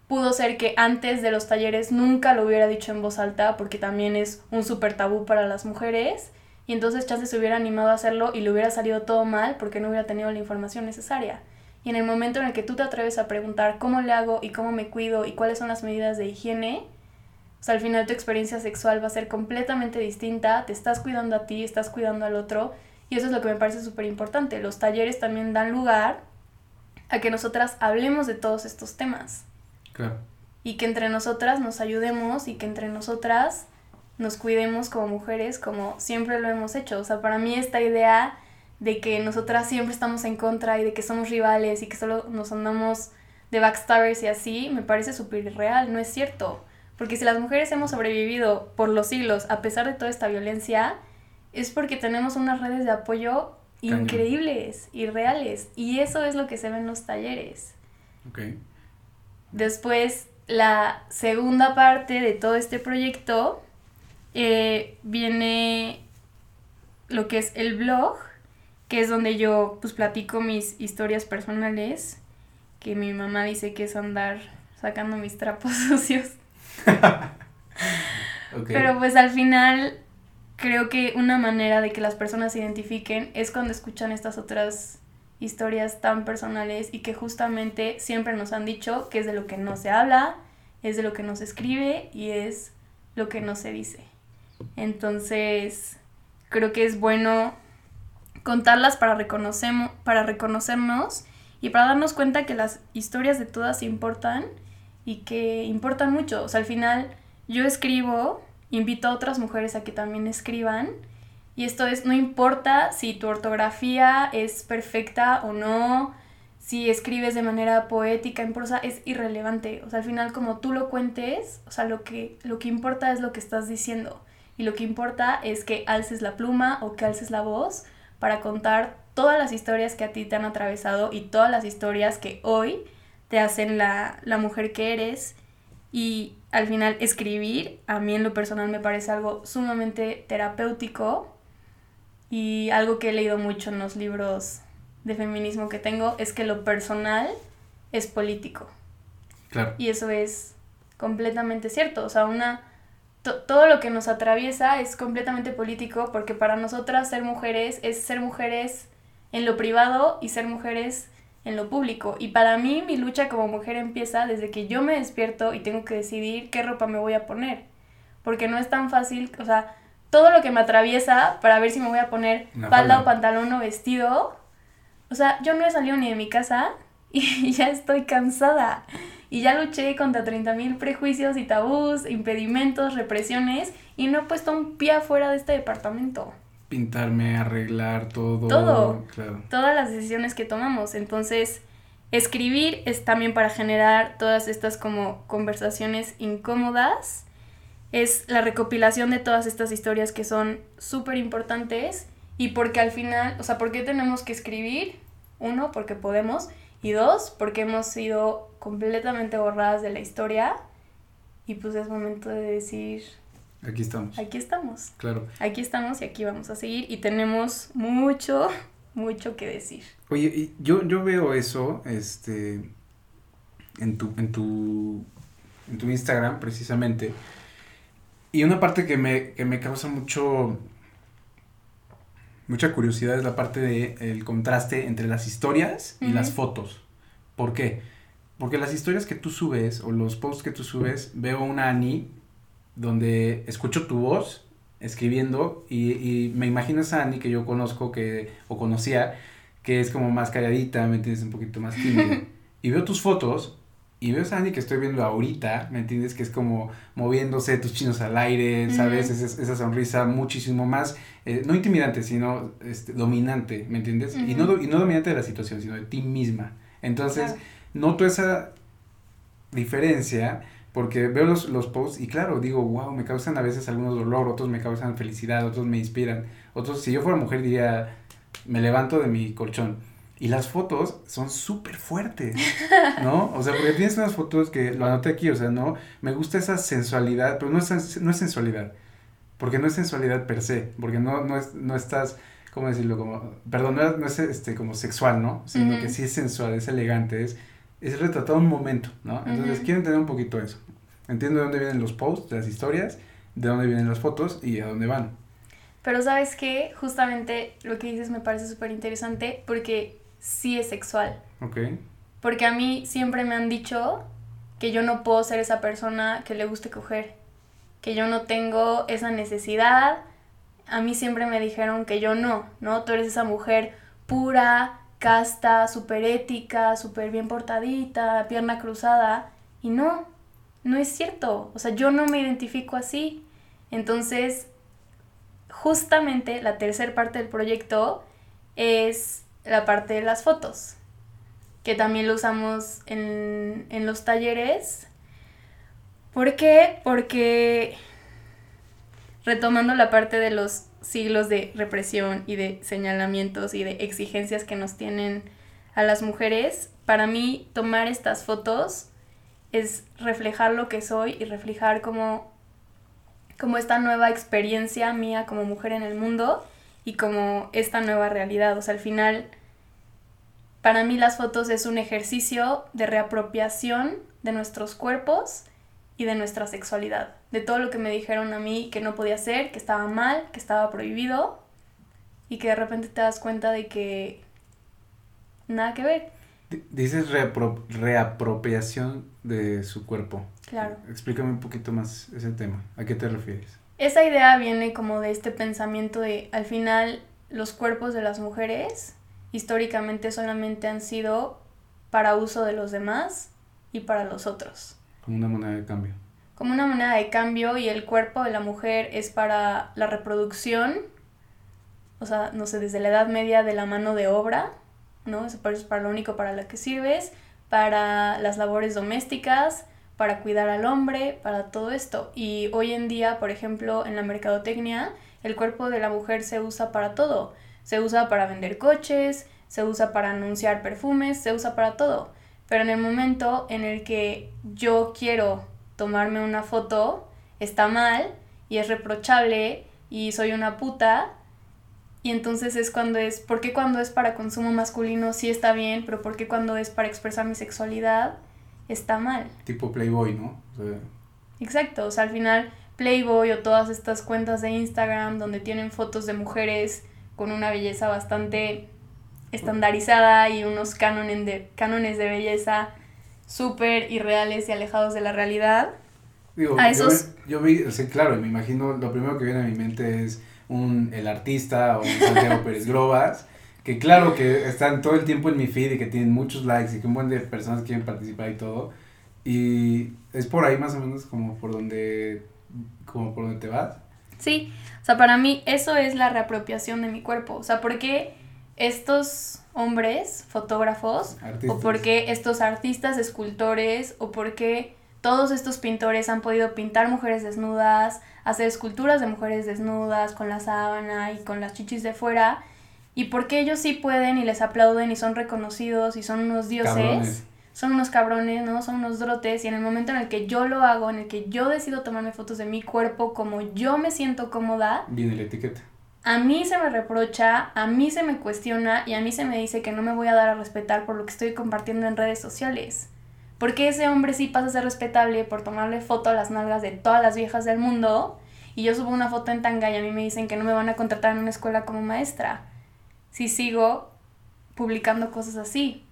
pudo ser que antes de los talleres nunca lo hubiera dicho en voz alta porque también es un súper tabú para las mujeres y entonces Chance se hubiera animado a hacerlo y le hubiera salido todo mal porque no hubiera tenido la información necesaria. Y en el momento en el que tú te atreves a preguntar cómo le hago y cómo me cuido y cuáles son las medidas de higiene, o sea, al final tu experiencia sexual va a ser completamente distinta, te estás cuidando a ti, estás cuidando al otro, y eso es lo que me parece súper importante. Los talleres también dan lugar a que nosotras hablemos de todos estos temas. Claro. Y que entre nosotras nos ayudemos y que entre nosotras nos cuidemos como mujeres como siempre lo hemos hecho. O sea, para mí esta idea de que nosotras siempre estamos en contra y de que somos rivales y que solo nos andamos de backstabbers y así, me parece súper real, no es cierto. Porque si las mujeres hemos sobrevivido por los siglos a pesar de toda esta violencia, es porque tenemos unas redes de apoyo increíbles y reales. Y eso es lo que se ve en los talleres. Ok. Después, la segunda parte de todo este proyecto eh, viene lo que es el blog, que es donde yo pues platico mis historias personales, que mi mamá dice que es andar sacando mis trapos <laughs> sucios. <laughs> Pero pues al final creo que una manera de que las personas se identifiquen es cuando escuchan estas otras historias tan personales y que justamente siempre nos han dicho que es de lo que no se habla, es de lo que no se escribe y es lo que no se dice. Entonces, creo que es bueno contarlas para, para reconocernos y para darnos cuenta que las historias de todas importan y que importan mucho. O sea, al final yo escribo, invito a otras mujeres a que también escriban. Y esto es, no importa si tu ortografía es perfecta o no, si escribes de manera poética, en prosa, es irrelevante. O sea, al final como tú lo cuentes, o sea, lo que, lo que importa es lo que estás diciendo. Y lo que importa es que alces la pluma o que alces la voz para contar todas las historias que a ti te han atravesado y todas las historias que hoy te hacen la, la mujer que eres. Y al final escribir, a mí en lo personal me parece algo sumamente terapéutico y algo que he leído mucho en los libros de feminismo que tengo es que lo personal es político. Claro. Y eso es completamente cierto. O sea, una todo lo que nos atraviesa es completamente político porque para nosotras ser mujeres es ser mujeres en lo privado y ser mujeres en lo público. Y para mí mi lucha como mujer empieza desde que yo me despierto y tengo que decidir qué ropa me voy a poner. Porque no es tan fácil, o sea, todo lo que me atraviesa para ver si me voy a poner falda o pantalón o vestido. O sea, yo no he salido ni de mi casa <laughs> y ya estoy cansada. Y ya luché contra 30.000 prejuicios y tabús, impedimentos, represiones y no he puesto un pie afuera de este departamento. Pintarme, arreglar todo. Todo. Claro. Todas las decisiones que tomamos. Entonces, escribir es también para generar todas estas como conversaciones incómodas. Es la recopilación de todas estas historias que son súper importantes y porque al final, o sea, ¿por qué tenemos que escribir? Uno, porque podemos y dos, porque hemos sido completamente borradas de la historia y pues es momento de decir... Aquí estamos. Aquí estamos. Claro. Aquí estamos y aquí vamos a seguir y tenemos mucho, <laughs> mucho que decir. Oye, yo, yo veo eso, este, en tu, en tu, en tu Instagram precisamente. Y una parte que me, que me causa mucho, mucha curiosidad es la parte del el contraste entre las historias y las fotos. ¿Por qué? Porque las historias que tú subes o los posts que tú subes, veo una Annie donde escucho tu voz escribiendo y, y me imagino esa Annie que yo conozco que, o conocía, que es como más calladita, ¿me entiendes? Un poquito más tímida. <laughs> y veo tus fotos y veo esa Annie que estoy viendo ahorita, ¿me entiendes? Que es como moviéndose tus chinos al aire, ¿sabes? esa, sonrisa muchísimo más, eh, no intimidante, sino este, dominante, ¿me entiendes? y, no, y no dominante de la situación, sino de ti misma. Entonces, noto esa diferencia porque veo los, los posts y claro, digo, wow, me causan a veces algunos dolor, otros me causan felicidad, otros me inspiran, otros, si yo fuera mujer diría, me levanto de mi colchón. Y las fotos son súper fuertes, <laughs> ¿no? O sea, porque tienes unas fotos que lo anoté aquí, o sea, no, me gusta esa sensualidad, pero no es, no es sensualidad, porque no es sensualidad per se, porque no, no, es, no estás ¿cómo decirlo? Como, perdón, no es, este, como sexual, ¿no? Sino que sí es sensual, es elegante, es, es retratar un momento, ¿no? Entonces quiero entender un poquito eso. Entiendo de dónde vienen los posts, las historias, de dónde vienen las fotos y a dónde van. Pero sabes qué, justamente lo que dices me parece súper interesante porque sí es sexual. Ok. Porque a mí siempre me han dicho que yo no puedo ser esa persona que le guste coger, que yo no tengo esa necesidad, a mí siempre me dijeron que yo no, ¿no? Tú eres esa mujer pura, casta, súper ética, súper bien portadita, pierna cruzada. Y no, no es cierto. O sea, yo no me identifico así. Entonces, justamente la tercera parte del proyecto es la parte de las fotos, que también lo usamos en, en los talleres. ¿Por qué? Porque retomando la parte de los siglos de represión y de señalamientos y de exigencias que nos tienen a las mujeres, para mí tomar estas fotos es reflejar lo que soy y reflejar como, como esta nueva experiencia mía como mujer en el mundo y como esta nueva realidad. O sea, al final, para mí las fotos es un ejercicio de reapropiación de nuestros cuerpos y de nuestra sexualidad, de todo lo que me dijeron a mí que no podía hacer, que estaba mal, que estaba prohibido y que de repente te das cuenta de que nada que ver. Dices reapropiación de su cuerpo. Claro. Explícame un poquito más ese tema. ¿A qué te refieres? Esa idea viene como de este pensamiento de al final los cuerpos de las mujeres históricamente solamente han sido para uso de los demás y para los otros. Como una moneda de cambio. Como una moneda de cambio y el cuerpo de la mujer es para la reproducción, o sea, no sé, desde la Edad Media de la mano de obra ¿no? Eso es para lo único para lo que sirves, para las labores domésticas, para cuidar al hombre, para todo esto. Y hoy en día, por ejemplo, en la mercadotecnia, el cuerpo de la mujer se usa para todo. Se usa para vender coches, se usa para anunciar perfumes, se usa para todo. Pero en el momento en el que yo quiero tomarme una foto, está mal y es reprochable y soy una puta, y entonces es cuando es, ¿por qué cuando es para consumo masculino sí está bien, pero por qué cuando es para expresar mi sexualidad está mal? Tipo Playboy, ¿no? Exacto, o sea, al final Playboy o todas estas cuentas de Instagram donde tienen fotos de mujeres con una belleza bastante estandarizada y unos cánones de, cánones de belleza súper irreales y alejados de la realidad. Digo, a esos... yo, vi, o sea, claro, me imagino, lo primero que viene a mi mente es un El Artista o un Santiago <laughs> Pérez Grobas, que claro que están todo el tiempo en mi feed y que tienen muchos likes y que un buen de personas quieren participar y todo. Y es por ahí más o menos como por donde, como por donde te vas. Sí, o sea, para mí eso es la reapropiación de mi cuerpo. O sea, porque estos hombres, fotógrafos, o porque estos artistas, escultores, o porque todos estos pintores han podido pintar mujeres desnudas, hacer esculturas de mujeres desnudas con la sábana y con las chichis de fuera. Y porque ellos sí pueden y les aplauden y son reconocidos y son unos dioses. Son unos cabrones, ¿no? Son unos drotes. Y en el momento en el que yo lo hago, en el que yo decido tomarme fotos de mi cuerpo como yo me siento cómoda. Viene la etiqueta. A mí se me reprocha, a mí se me cuestiona y a mí se me dice que no me voy a dar a respetar por lo que estoy compartiendo en redes sociales. Porque ese hombre sí pasa a ser respetable por tomarle foto a las nalgas de todas las viejas del mundo y yo subo una foto en tanga y a mí me dicen que no me van a contratar en una escuela como maestra si sigo publicando cosas así.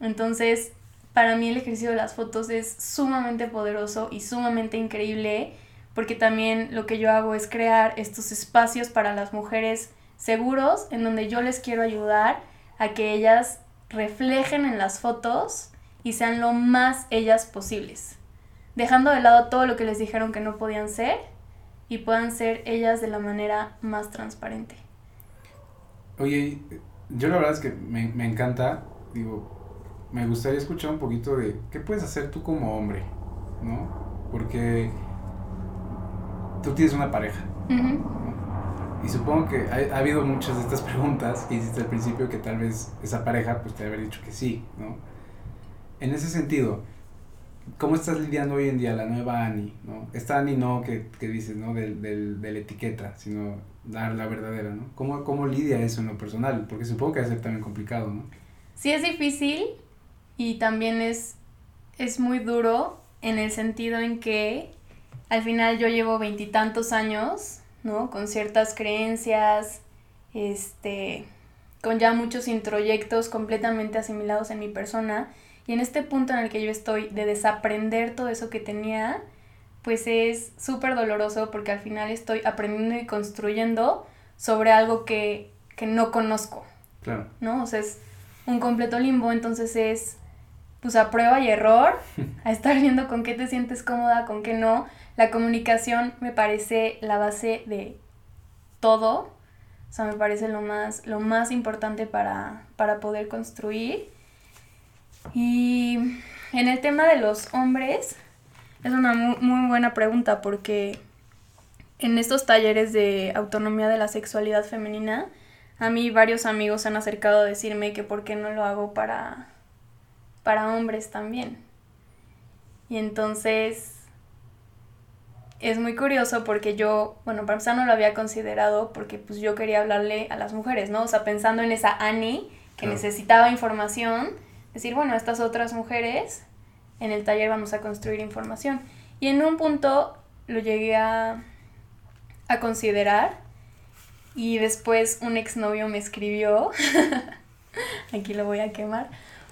Entonces, para mí el ejercicio de las fotos es sumamente poderoso y sumamente increíble porque también lo que yo hago es crear estos espacios para las mujeres seguros en donde yo les quiero ayudar a que ellas reflejen en las fotos y sean lo más ellas posibles, dejando de lado todo lo que les dijeron que no podían ser y puedan ser ellas de la manera más transparente. Oye, yo la verdad es que me, me encanta, digo, me gustaría escuchar un poquito de qué puedes hacer tú como hombre, ¿no? Porque tú tienes una pareja. Y supongo que ha, ha, habido muchas de estas preguntas que hiciste al principio que tal vez esa pareja pues te haber dicho que sí, ¿no? En ese sentido, ¿cómo estás lidiando hoy en día la nueva Ani? ¿no? Esta Ani no que, que dices, ¿no? Del, del, de etiqueta, sino dar la verdadera, ¿no? ¿Cómo, ¿Cómo lidia eso en lo personal? Porque supongo que va a ser también complicado, ¿no? Sí, es difícil y también es, es muy duro en el sentido en que al final yo llevo veintitantos años, ¿no? Con ciertas creencias, este, con ya muchos introyectos completamente asimilados en mi persona y en este punto en el que yo estoy de desaprender todo eso que tenía, pues es súper doloroso porque al final estoy aprendiendo y construyendo sobre algo que, que no conozco. Claro. ¿No? O sea, es un completo limbo, entonces es pues a prueba y error, <laughs> a estar viendo con qué te sientes cómoda, con qué no. La comunicación me parece la base de todo. O sea, me parece lo más, lo más importante para, para poder construir. Y en el tema de los hombres, es una muy, buena pregunta porque en estos talleres de autonomía de la sexualidad femenina, a mí varios amigos se han acercado a decirme que por qué no lo hago para, para hombres también. Y entonces es muy curioso porque yo, bueno, para empezar no lo había considerado porque pues yo quería hablarle a las mujeres, ¿no? O sea, pensando en esa Annie que necesitaba información, decir, bueno, estas otras mujeres en el taller vamos a construir información. Y en un punto lo llegué a, a considerar y después un exnovio me escribió, <laughs> aquí lo voy a quemar,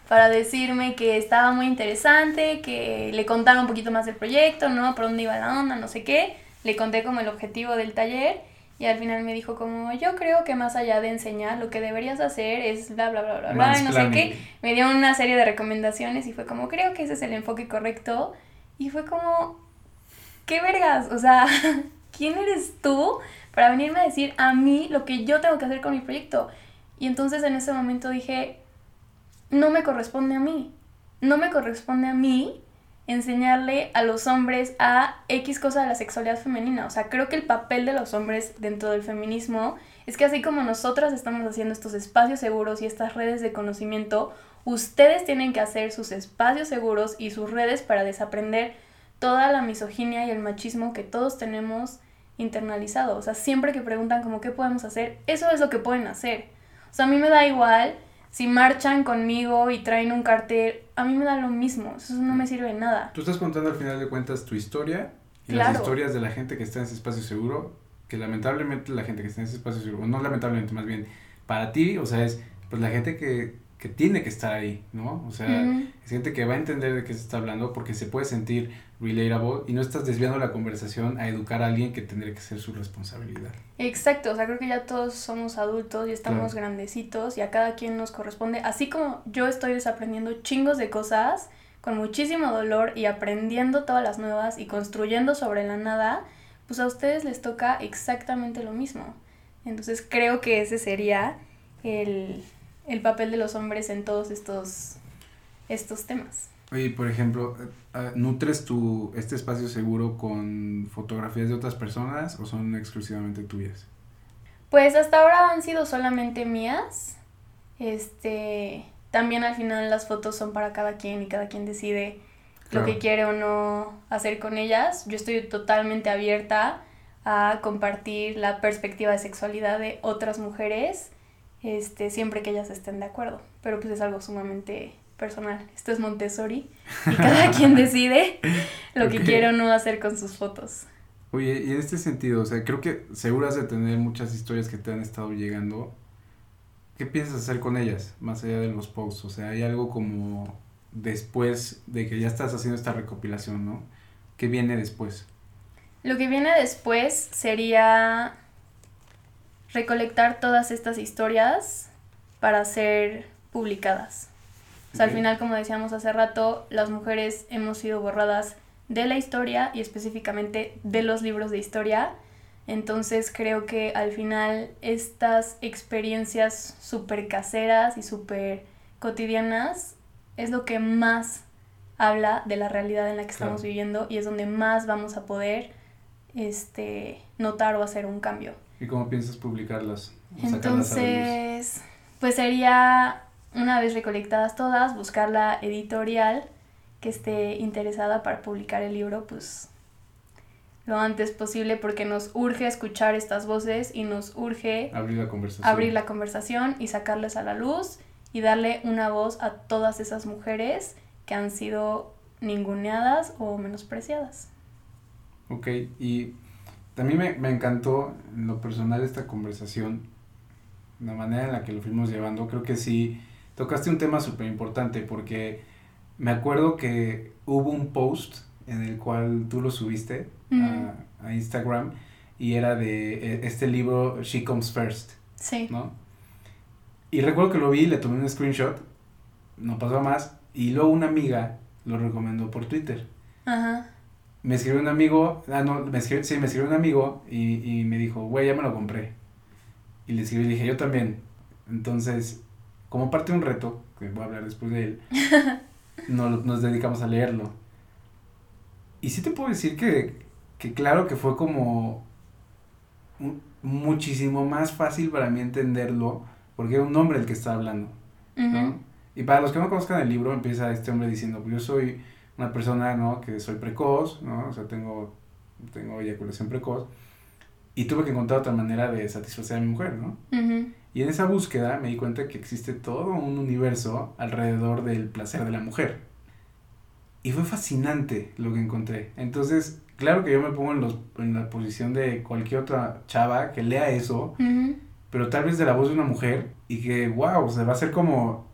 para decirme que estaba muy interesante, que le contara un poquito más del proyecto, ¿no? Por dónde iba la onda, no sé qué. Le conté como el objetivo del taller y al final me dijo como, yo creo que más allá de enseñar, lo que deberías hacer es bla, bla, bla, bla, bla, y no sé qué. Me dio una serie de recomendaciones y fue como, creo que ese es el enfoque correcto. Y fue como, ¿qué vergas? O sea, <laughs> ¿quién eres tú para venirme a decir a mí lo que yo tengo que hacer con mi proyecto? Y entonces en ese momento dije, no me corresponde a mí. No me corresponde a mí enseñarle a los hombres a X cosa de la sexualidad femenina. O sea, creo que el papel de los hombres dentro del feminismo es que así como nosotras estamos haciendo estos espacios seguros y estas redes de conocimiento, ustedes tienen que hacer sus espacios seguros y sus redes para desaprender toda la misoginia y el machismo que todos tenemos internalizado. O sea, siempre que preguntan como qué podemos hacer, eso es lo que pueden hacer. O sea, a mí me da igual si marchan conmigo y traen un cartel, a mí me da lo mismo, eso no me sirve de nada. Tú estás contando al final de cuentas tu historia y las historias de la gente que está en ese espacio seguro, que lamentablemente la gente que está en ese espacio seguro, no lamentablemente, más bien, para ti, o sea, es pues la gente que, que tiene que estar ahí, ¿no? O sea, es gente que va a entender de qué se está hablando porque se puede sentir relatable y no estás desviando la conversación a educar a alguien que tendría que ser su responsabilidad. Exacto, o sea, creo que ya todos somos adultos y estamos grandecitos y a cada quien nos corresponde, así como yo estoy desaprendiendo chingos de cosas con muchísimo dolor y aprendiendo todas las nuevas y construyendo sobre la nada, pues a ustedes les toca exactamente lo mismo. Entonces creo que ese sería el, el papel de los hombres en todos estos, estos temas. Oye, por ejemplo, eh, ¿nutres tu, este espacio seguro con fotografías de otras personas o son exclusivamente tuyas? Pues hasta ahora han sido solamente mías. Este, también al final las fotos son para cada quien y cada quien decide lo que quiere o no hacer con ellas. Yo estoy totalmente abierta a compartir la perspectiva de sexualidad de otras mujeres, este, siempre que ellas estén de acuerdo. Pero pues es algo sumamente personal. Esto es Montessori y <laughs> cada quien decide lo que quiere o no hacer con sus fotos. Oye, y en este sentido, o sea, creo que seguro has de tener muchas historias que te han estado llegando. ¿Qué piensas hacer con ellas, más allá de los posts? O sea, hay algo como después de que ya estás haciendo esta recopilación, ¿no? ¿Qué viene después? Lo que viene después sería recolectar todas estas historias para ser publicadas. O sea, al final, como decíamos hace rato, las mujeres hemos sido borradas de la historia y específicamente de los libros de historia. Entonces creo que al final estas experiencias súper caseras y súper cotidianas es lo que más habla de la realidad en la que estamos viviendo y es donde más vamos a poder este, notar o hacer un cambio. ¿Y cómo piensas publicarlas? Entonces, pues sería una vez recolectadas todas, buscar la editorial que esté interesada para publicar el libro, pues lo antes posible porque nos urge escuchar estas voces y nos urge abrir la conversación, abrir la conversación y sacarles a la luz y darle una voz a todas esas mujeres que han sido ninguneadas o menospreciadas. Ok, y también me, me encantó en lo personal esta conversación, la manera en la que lo fuimos llevando, creo que sí tocaste un tema súper importante porque me acuerdo que hubo un post en el cual tú lo subiste a, Instagram y era de e, este libro She Comes First. Sí. ¿No? Y recuerdo que lo vi, le tomé un screenshot, no pasó más, y luego una amiga lo recomendó por Twitter. Ajá. Me escribió un amigo, ah, no, me escribió, sí, me escribió un amigo y, y me dijo, güey, ya me lo compré. Y le escribí y dije, yo también. Entonces, como parte de un reto, que voy a hablar después de él, <laughs> nos, nos dedicamos a leerlo. Y sí te puedo decir que, que claro que fue como muchísimo más fácil para mí entenderlo, porque era un hombre el que estaba hablando, ¿no? Y para los que no conozcan el libro, empieza este hombre diciendo, pues yo soy una persona, ¿no? Que soy precoz, ¿no? O sea, tengo, tengo eyaculación precoz. Y tuve que encontrar otra manera de satisfacer a mi mujer, ¿no? Y en esa búsqueda me di cuenta que existe todo un universo alrededor del placer de la mujer. Y fue fascinante lo que encontré. Entonces, claro que yo me pongo en, los, en la posición de cualquier otra chava que lea eso, pero tal vez de la voz de una mujer y que, wow, se va a hacer como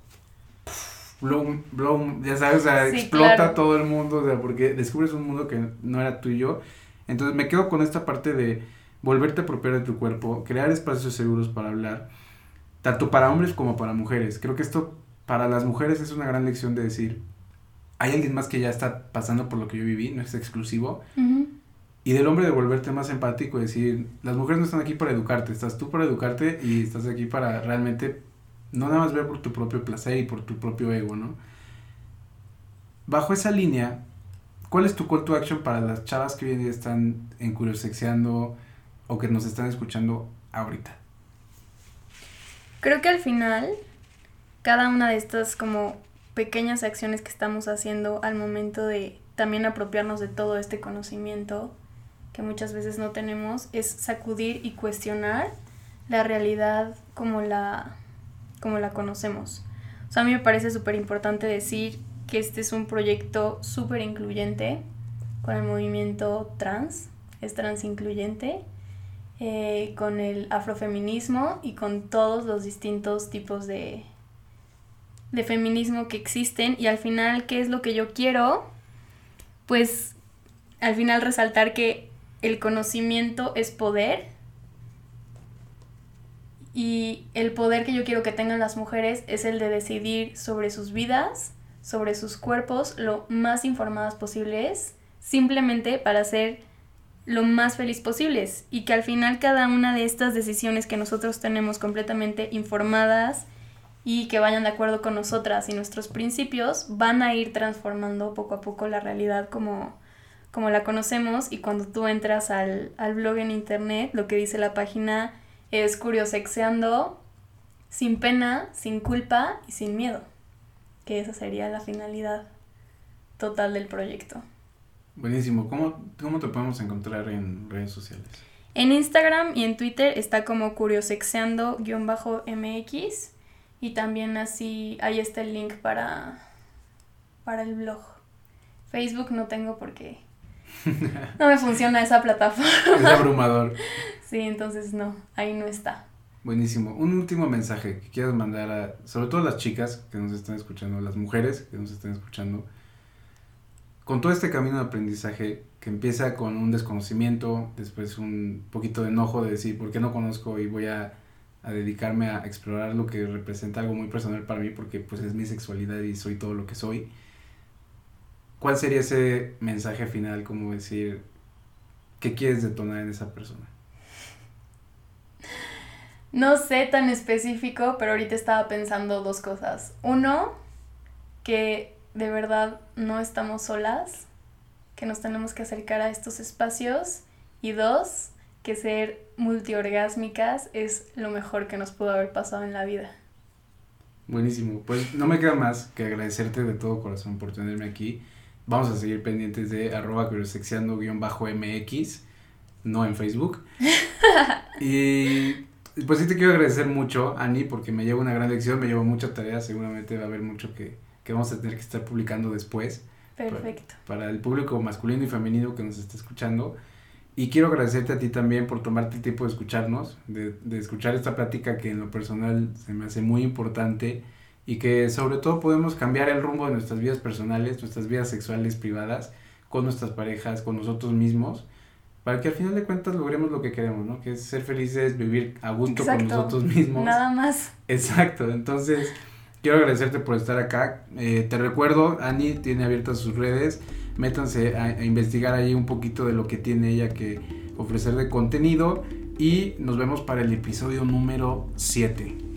blow, blow, ya sabes, o sea, explota todo el mundo, o sea, porque descubres un mundo que no era tuyo. Entonces me quedo con esta parte de volverte a apropiar de tu cuerpo, crear espacios seguros para hablar, tanto para hombres como para mujeres. Creo que esto para las mujeres es una gran lección de decir, hay alguien más que ya está pasando por lo que yo viví, no es exclusivo. Y del hombre de volverte más empático y decir, las mujeres no están aquí para educarte, estás tú para educarte y estás aquí para realmente no nada más ver por tu propio placer y por tu propio ego, ¿no? Bajo esa línea, ¿cuál es tu call to action para las chavas que hoy en día están en Curiosexeando o que nos están escuchando ahorita? Creo que al final, cada una de estas como pequeñas acciones que estamos haciendo al momento de también apropiarnos de todo este conocimiento que muchas veces no tenemos, es sacudir y cuestionar la realidad como la como la conocemos. O sea, a mí me parece súper importante decir que este es un proyecto súper incluyente con el movimiento trans, es trans incluyente, eh, con el afrofeminismo y con todos los distintos tipos de, de feminismo que existen. Y al final, ¿qué es lo que yo quiero? Pues al final resaltar que el conocimiento es poder y el poder que yo quiero que tengan las mujeres es el de decidir sobre sus vidas, sobre sus cuerpos, lo más informadas posibles, simplemente para ser lo más feliz posibles. Y que al final cada una de estas decisiones que nosotros tenemos completamente informadas y que vayan de acuerdo con nosotras y nuestros principios van a ir transformando poco a poco la realidad como, como la conocemos. Y cuando tú entras al, al blog en internet lo que dice la página es curiosexeando sin pena, sin culpa y sin miedo. Que esa sería la finalidad total del proyecto. Buenísimo. ¿Cómo, cómo te podemos encontrar en redes sociales? En Instagram y en Twitter está como curiosexeando-mx y también así ahí está el link para, para el blog. Facebook no tengo porque <laughs> no me funciona esa plataforma. Es abrumador. Sí, entonces no, ahí no está. Buenísimo. Un último mensaje que quieras mandar a, sobre todo a las chicas que nos están escuchando, las mujeres que nos están escuchando, con todo este camino de aprendizaje que empieza con un desconocimiento, después un poquito de enojo de decir, ¿por qué no conozco y voy a, a dedicarme a explorar lo que representa algo muy personal para mí porque pues es mi sexualidad y soy todo lo que soy? ¿Cuál sería ese mensaje final como decir, ¿qué quieres detonar en esa persona? No sé tan específico, pero ahorita estaba pensando dos cosas. Uno, que de verdad no estamos solas, que nos tenemos que acercar a estos espacios. Y dos, que ser multiorgásmicas es lo mejor que nos pudo haber pasado en la vida. Buenísimo. Pues no me queda más que agradecerte de todo corazón por tenerme aquí. Vamos a seguir pendientes de arroba mx no en Facebook. <laughs> y pues sí te quiero agradecer mucho, Ani, porque me lleva una gran lección, me lleva mucha tarea, seguramente va a haber mucho que, que vamos a tener que estar publicando después. Perfecto. Para, el público masculino y femenino que nos está escuchando. Y quiero agradecerte a ti también por tomarte el tiempo de escucharnos, de, de escuchar esta plática que en lo personal se me hace muy importante y que sobre todo podemos cambiar el rumbo de nuestras vidas personales, nuestras vidas sexuales privadas, con nuestras parejas, con nosotros mismos para que al final de cuentas logremos lo que queremos, ¿no? Que es ser felices, vivir a gusto con nosotros mismos. Nada más. Exacto, entonces quiero agradecerte por estar acá. Eh, te recuerdo, Ani tiene abiertas sus redes, métanse a, a investigar ahí un poquito de lo que tiene ella que ofrecer de contenido y nos vemos para el episodio número 7.